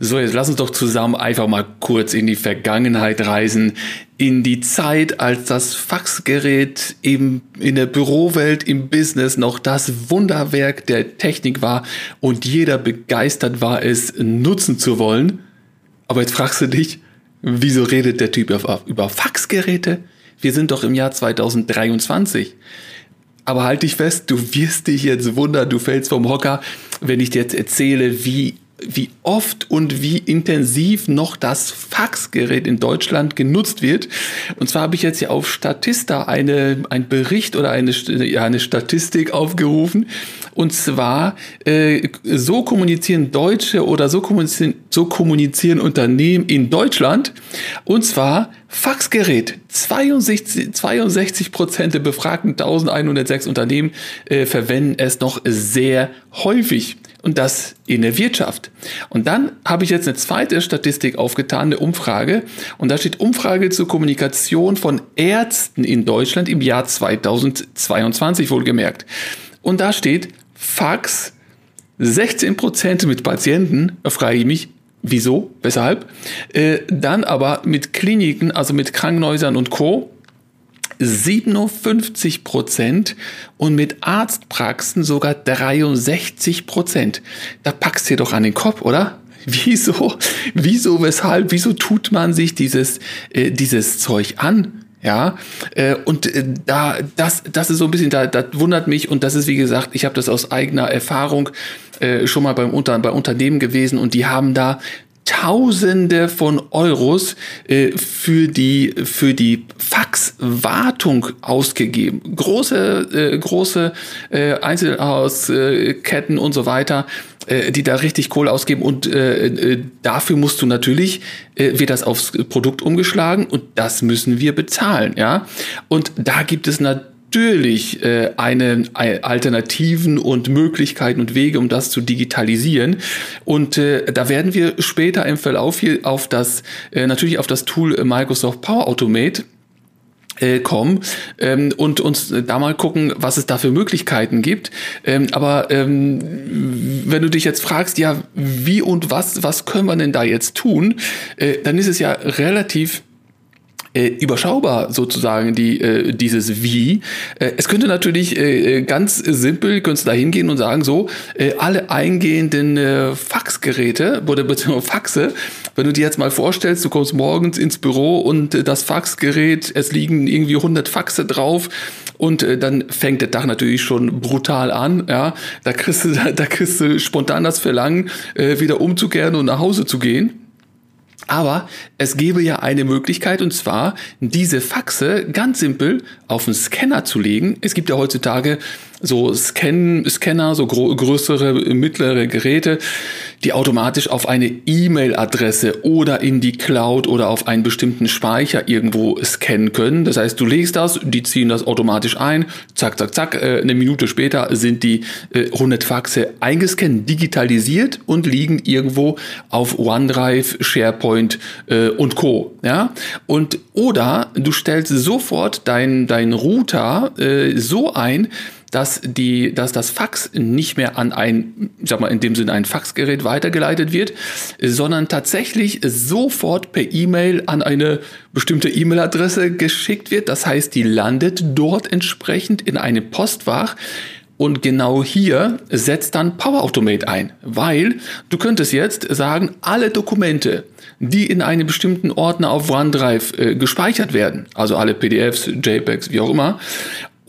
So, jetzt lass uns doch zusammen einfach mal kurz in die Vergangenheit reisen, in die Zeit, als das Faxgerät im, in der Bürowelt, im Business noch das Wunderwerk der Technik war und jeder begeistert war, es nutzen zu wollen. Aber jetzt fragst du dich, wieso redet der Typ über Faxgeräte? Wir sind doch im Jahr 2023. Aber halt dich fest, du wirst dich jetzt wundern, du fällst vom Hocker, wenn ich dir jetzt erzähle, wie wie oft und wie intensiv noch das Faxgerät in Deutschland genutzt wird. Und zwar habe ich jetzt hier auf Statista eine, ein Bericht oder eine, ja, eine Statistik aufgerufen. Und zwar, äh, so kommunizieren Deutsche oder so kommunizieren, so kommunizieren Unternehmen in Deutschland. Und zwar Faxgerät. 62, 62 Prozent der befragten 1106 Unternehmen äh, verwenden es noch sehr häufig und das in der Wirtschaft. Und dann habe ich jetzt eine zweite Statistik aufgetan, eine Umfrage. Und da steht Umfrage zur Kommunikation von Ärzten in Deutschland im Jahr 2022 wohlgemerkt. Und da steht Fax 16 Prozent mit Patienten, da frage ich mich, wieso, weshalb? Äh, dann aber mit Kliniken, also mit Krankenhäusern und Co. 57 Prozent und mit Arztpraxen sogar 63 Prozent. Da packst du dir doch an den Kopf, oder? Wieso, wieso, weshalb, wieso tut man sich dieses, äh, dieses Zeug an? Ja, äh, und äh, da, das, das ist so ein bisschen, da, das wundert mich und das ist, wie gesagt, ich habe das aus eigener Erfahrung äh, schon mal beim Unter, bei Unternehmen gewesen und die haben da Tausende von Euros äh, für die für die Faxwartung ausgegeben. Große äh, große äh, Einzelhausketten und so weiter, äh, die da richtig Kohle ausgeben und äh, äh, dafür musst du natürlich wird das aufs Produkt umgeschlagen und das müssen wir bezahlen, ja. Und da gibt es natürlich natürlich äh, eine, eine Alternativen und Möglichkeiten und Wege, um das zu digitalisieren. Und äh, da werden wir später im Verlauf hier auf das äh, natürlich auf das Tool Microsoft Power Automate äh, kommen ähm, und uns da mal gucken, was es da für Möglichkeiten gibt. Ähm, aber ähm, wenn du dich jetzt fragst, ja, wie und was, was können wir denn da jetzt tun, äh, dann ist es ja relativ äh, überschaubar sozusagen die äh, dieses Wie. Äh, es könnte natürlich äh, ganz simpel, könntest du da hingehen und sagen so, äh, alle eingehenden äh, Faxgeräte oder beziehungsweise Faxe, wenn du dir jetzt mal vorstellst, du kommst morgens ins Büro und äh, das Faxgerät, es liegen irgendwie 100 Faxe drauf und äh, dann fängt der Tag natürlich schon brutal an, ja, da kriegst du, da, da kriegst du spontan das Verlangen, äh, wieder umzukehren und nach Hause zu gehen. Aber es gäbe ja eine Möglichkeit, und zwar diese Faxe ganz simpel auf den Scanner zu legen. Es gibt ja heutzutage so Scan Scanner, so größere, mittlere Geräte, die automatisch auf eine E-Mail-Adresse oder in die Cloud oder auf einen bestimmten Speicher irgendwo scannen können. Das heißt, du legst das, die ziehen das automatisch ein, zack, zack, zack, äh, eine Minute später sind die 100 äh, Faxe eingescannt, digitalisiert und liegen irgendwo auf OneDrive, SharePoint äh, und Co. Ja? Und oder du stellst sofort deinen dein Router so ein, dass die, dass das Fax nicht mehr an ein, ich sag mal in dem Sinne ein Faxgerät weitergeleitet wird, sondern tatsächlich sofort per E-Mail an eine bestimmte E-Mail-Adresse geschickt wird. Das heißt, die landet dort entsprechend in einem Postfach. Und genau hier setzt dann Power Automate ein, weil du könntest jetzt sagen, alle Dokumente, die in einem bestimmten Ordner auf OneDrive äh, gespeichert werden, also alle PDFs, JPEGs, wie auch immer,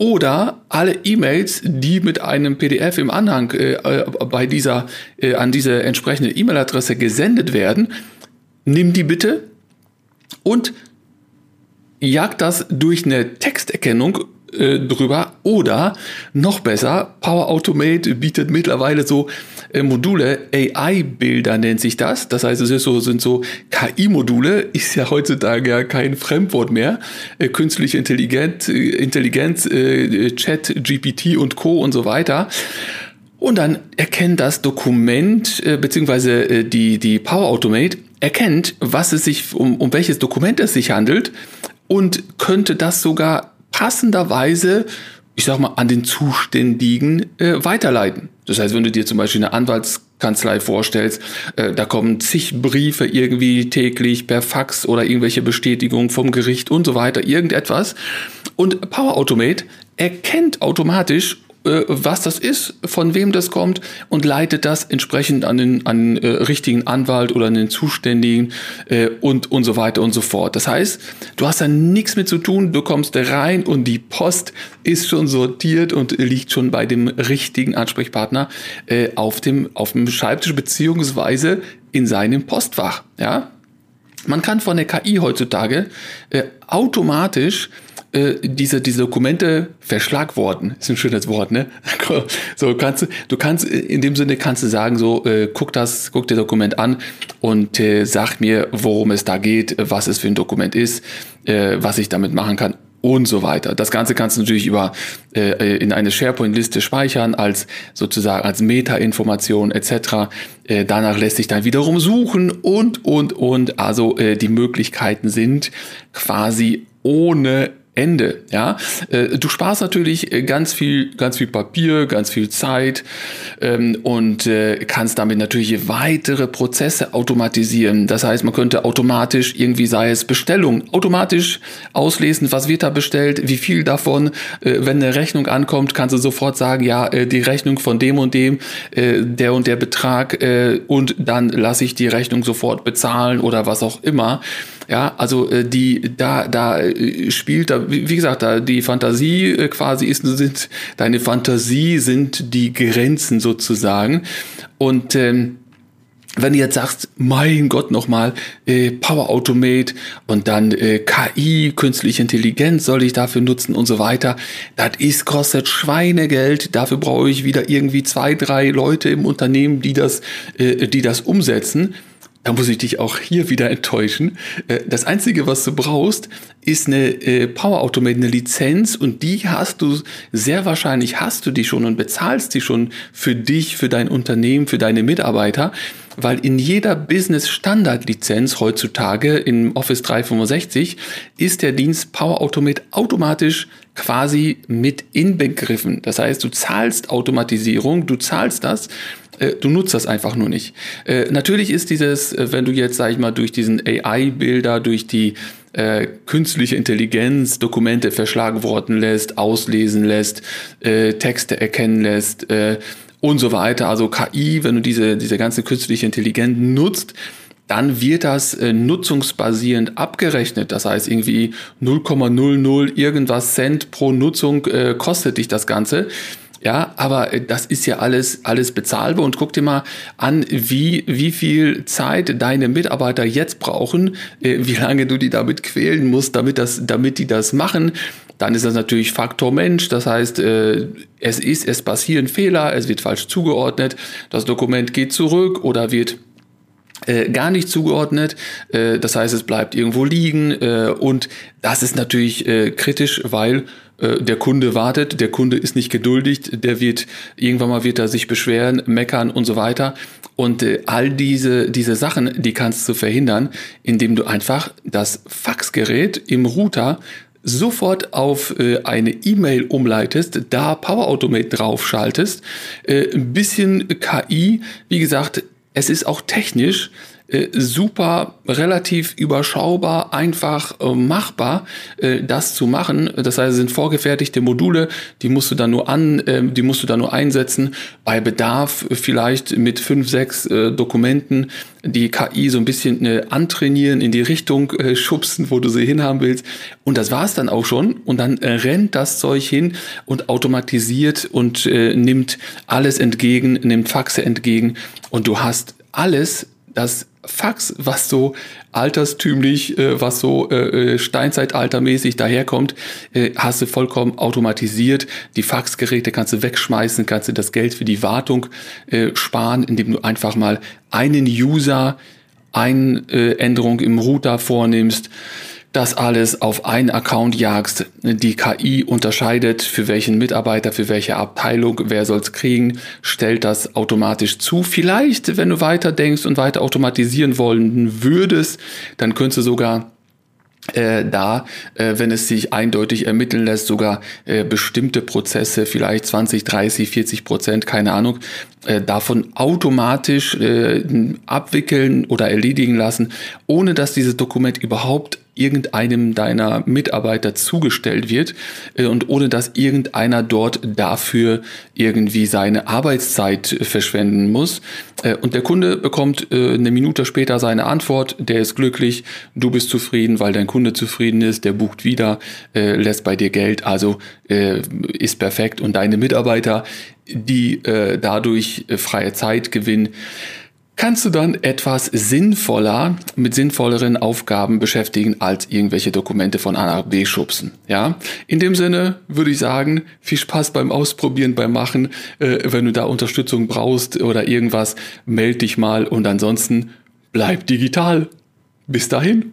oder alle E-Mails, die mit einem PDF im Anhang äh, äh, bei dieser, äh, an diese entsprechende E-Mail-Adresse gesendet werden, nimm die bitte und jag das durch eine Texterkennung äh, drüber. Oder noch besser, Power Automate bietet mittlerweile so äh, Module, AI-Bilder nennt sich das. Das heißt, es so, sind so KI-Module, ist ja heutzutage ja kein Fremdwort mehr. Äh, künstliche Intelligenz, äh, Intelligenz, äh, Chat, GPT und Co. und so weiter. Und dann erkennt das Dokument äh, beziehungsweise äh, die, die Power Automate erkennt, was es sich um, um welches Dokument es sich handelt und könnte das sogar passenderweise, ich sag mal, an den Zuständigen äh, weiterleiten. Das heißt, wenn du dir zum Beispiel eine Anwaltskanzlei vorstellst, äh, da kommen zig Briefe irgendwie täglich per Fax oder irgendwelche Bestätigungen vom Gericht und so weiter, irgendetwas. Und Power Automate erkennt automatisch, was das ist, von wem das kommt und leitet das entsprechend an den, an äh, richtigen Anwalt oder an den Zuständigen äh, und, und so weiter und so fort. Das heißt, du hast da nichts mit zu tun, du kommst rein und die Post ist schon sortiert und liegt schon bei dem richtigen Ansprechpartner äh, auf, dem, auf dem Schreibtisch beziehungsweise in seinem Postfach. Ja? Man kann von der KI heutzutage äh, automatisch äh, diese, diese Dokumente verschlagworten. Ist ein schönes Wort, ne? So kannst du, kannst, in dem Sinne kannst du sagen, so, äh, guck das, guck dir Dokument an und äh, sag mir, worum es da geht, was es für ein Dokument ist, äh, was ich damit machen kann und so weiter. Das Ganze kannst du natürlich über äh, in eine SharePoint-Liste speichern als sozusagen als Meta-Information etc. Äh, danach lässt sich dann wiederum suchen und und und. Also äh, die Möglichkeiten sind quasi ohne Ende. Ja, äh, du sparst natürlich äh, ganz viel, ganz viel Papier, ganz viel Zeit ähm, und äh, kannst damit natürlich weitere Prozesse automatisieren. Das heißt, man könnte automatisch irgendwie sei es Bestellung automatisch auslesen, was wird da bestellt, wie viel davon. wenn eine Rechnung ankommt, kannst du sofort sagen, ja, die Rechnung von dem und dem, der und der Betrag und dann lasse ich die Rechnung sofort bezahlen oder was auch immer. Ja, also äh, die da da äh, spielt da wie, gesagt da die Fantasie äh, quasi ist sind deine Fantasie sind die Grenzen sozusagen und ähm, wenn du jetzt sagst, mein Gott nochmal, äh, Power Automate und dann äh, KI, künstliche Intelligenz soll ich dafür nutzen und so weiter, das ist kostet Schweinegeld. Dafür brauche ich wieder irgendwie zwei, drei Leute im Unternehmen, die das, äh, die das umsetzen da muss ich dich auch hier wieder enttäuschen. Äh, das Einzige, was du brauchst, ist eine äh, Power Automate, eine Lizenz und die hast du, sehr wahrscheinlich hast du die schon und bezahlst die schon für dich, für dein Unternehmen, für deine Mitarbeiter, weil in jeder Business Standard Lizenz heutzutage in Office 365 ist der Dienst Power Automate automatisch quasi mit inbegriffen. Das heißt, du zahlst Automatisierung, du zahlst das äh, du nutzt das einfach nur nicht. Äh, natürlich ist dieses, äh, wenn du jetzt, sag ich mal, durch diesen AI-Bilder, durch die äh, künstliche Intelligenz Dokumente verschlagen worden lässt, auslesen lässt, äh, Texte erkennen lässt äh, und so weiter. Also KI, wenn du diese, diese ganze künstliche Intelligenz nutzt, dann wird das äh, nutzungsbasierend abgerechnet. Das heißt, irgendwie 0,00 irgendwas Cent pro Nutzung äh, kostet dich das Ganze. Ja, aber äh, das ist ja alles, alles bezahlbar und guck dir mal an, wie, wie viel Zeit deine Mitarbeiter jetzt brauchen, äh, wie lange du die damit quälen musst, damit das, damit die das machen. Dann ist das natürlich Faktor Mensch. Das heißt, äh, es ist, es passieren Fehler, es wird falsch zugeordnet, das Dokument geht zurück oder wird gar nicht zugeordnet. das heißt, es bleibt irgendwo liegen und das ist natürlich kritisch, weil der Kunde wartet, der Kunde ist nicht geduldig, der wird irgendwann mal wird er sich beschweren, meckern und so weiter. Und äh, all diese diese Sachen, die kannst du verhindern, indem du einfach das Faxgerät im Router sofort auf äh, eine E-Mail umleitest, da Power Automate draufschaltest, äh, ein bisschen KI, wie gesagt, es ist auch technisch äh, super, relativ überschaubar, einfach äh, machbar, äh, das zu machen. Das heißt, es sind vorgefertigte Module, die musst du dann nur an, äh, die musst du dann nur einsetzen. Bei Bedarf vielleicht mit fünf, sechs äh, Dokumenten die KI so ein bisschen äh, antrainieren, in die Richtung äh, schubsen, wo du sie hinhaben willst. Und das war's dann auch schon. Und dann äh, rennt das Zeug hin und automatisiert und äh, nimmt alles entgegen, nimmt Faxe entgegen. Und du hast alles, das Fax, was so alterstümlich, äh, was so äh, äh, steinzeitaltermäßig daherkommt, äh, hast du vollkommen automatisiert. Die Faxgeräte kannst du wegschmeißen, kannst du das Geld für die Wartung äh, sparen, indem du einfach mal einen User eine äh, Änderung im Router vornimmst das alles auf einen Account jagst. Die KI unterscheidet, für welchen Mitarbeiter, für welche Abteilung, wer soll's kriegen, stellt das automatisch zu. Vielleicht, wenn du weiter denkst und weiter automatisieren wollen würdest, dann könntest du sogar äh, da, äh, wenn es sich eindeutig ermitteln lässt, sogar äh, bestimmte Prozesse, vielleicht 20, 30, 40 Prozent, keine Ahnung, äh, davon automatisch äh, abwickeln oder erledigen lassen, ohne dass dieses Dokument überhaupt irgendeinem deiner Mitarbeiter zugestellt wird äh, und ohne dass irgendeiner dort dafür irgendwie seine Arbeitszeit verschwenden muss. Äh, und der Kunde bekommt äh, eine Minute später seine Antwort, der ist glücklich, du bist zufrieden, weil dein Kunde zufrieden ist, der bucht wieder, lässt bei dir Geld, also ist perfekt und deine Mitarbeiter, die dadurch freie Zeit gewinnen, kannst du dann etwas sinnvoller mit sinnvolleren Aufgaben beschäftigen als irgendwelche Dokumente von A nach B schubsen. Ja, in dem Sinne würde ich sagen, viel Spaß beim Ausprobieren, beim Machen. Äh, wenn du da Unterstützung brauchst oder irgendwas, melde dich mal und ansonsten bleib digital. Bis dahin.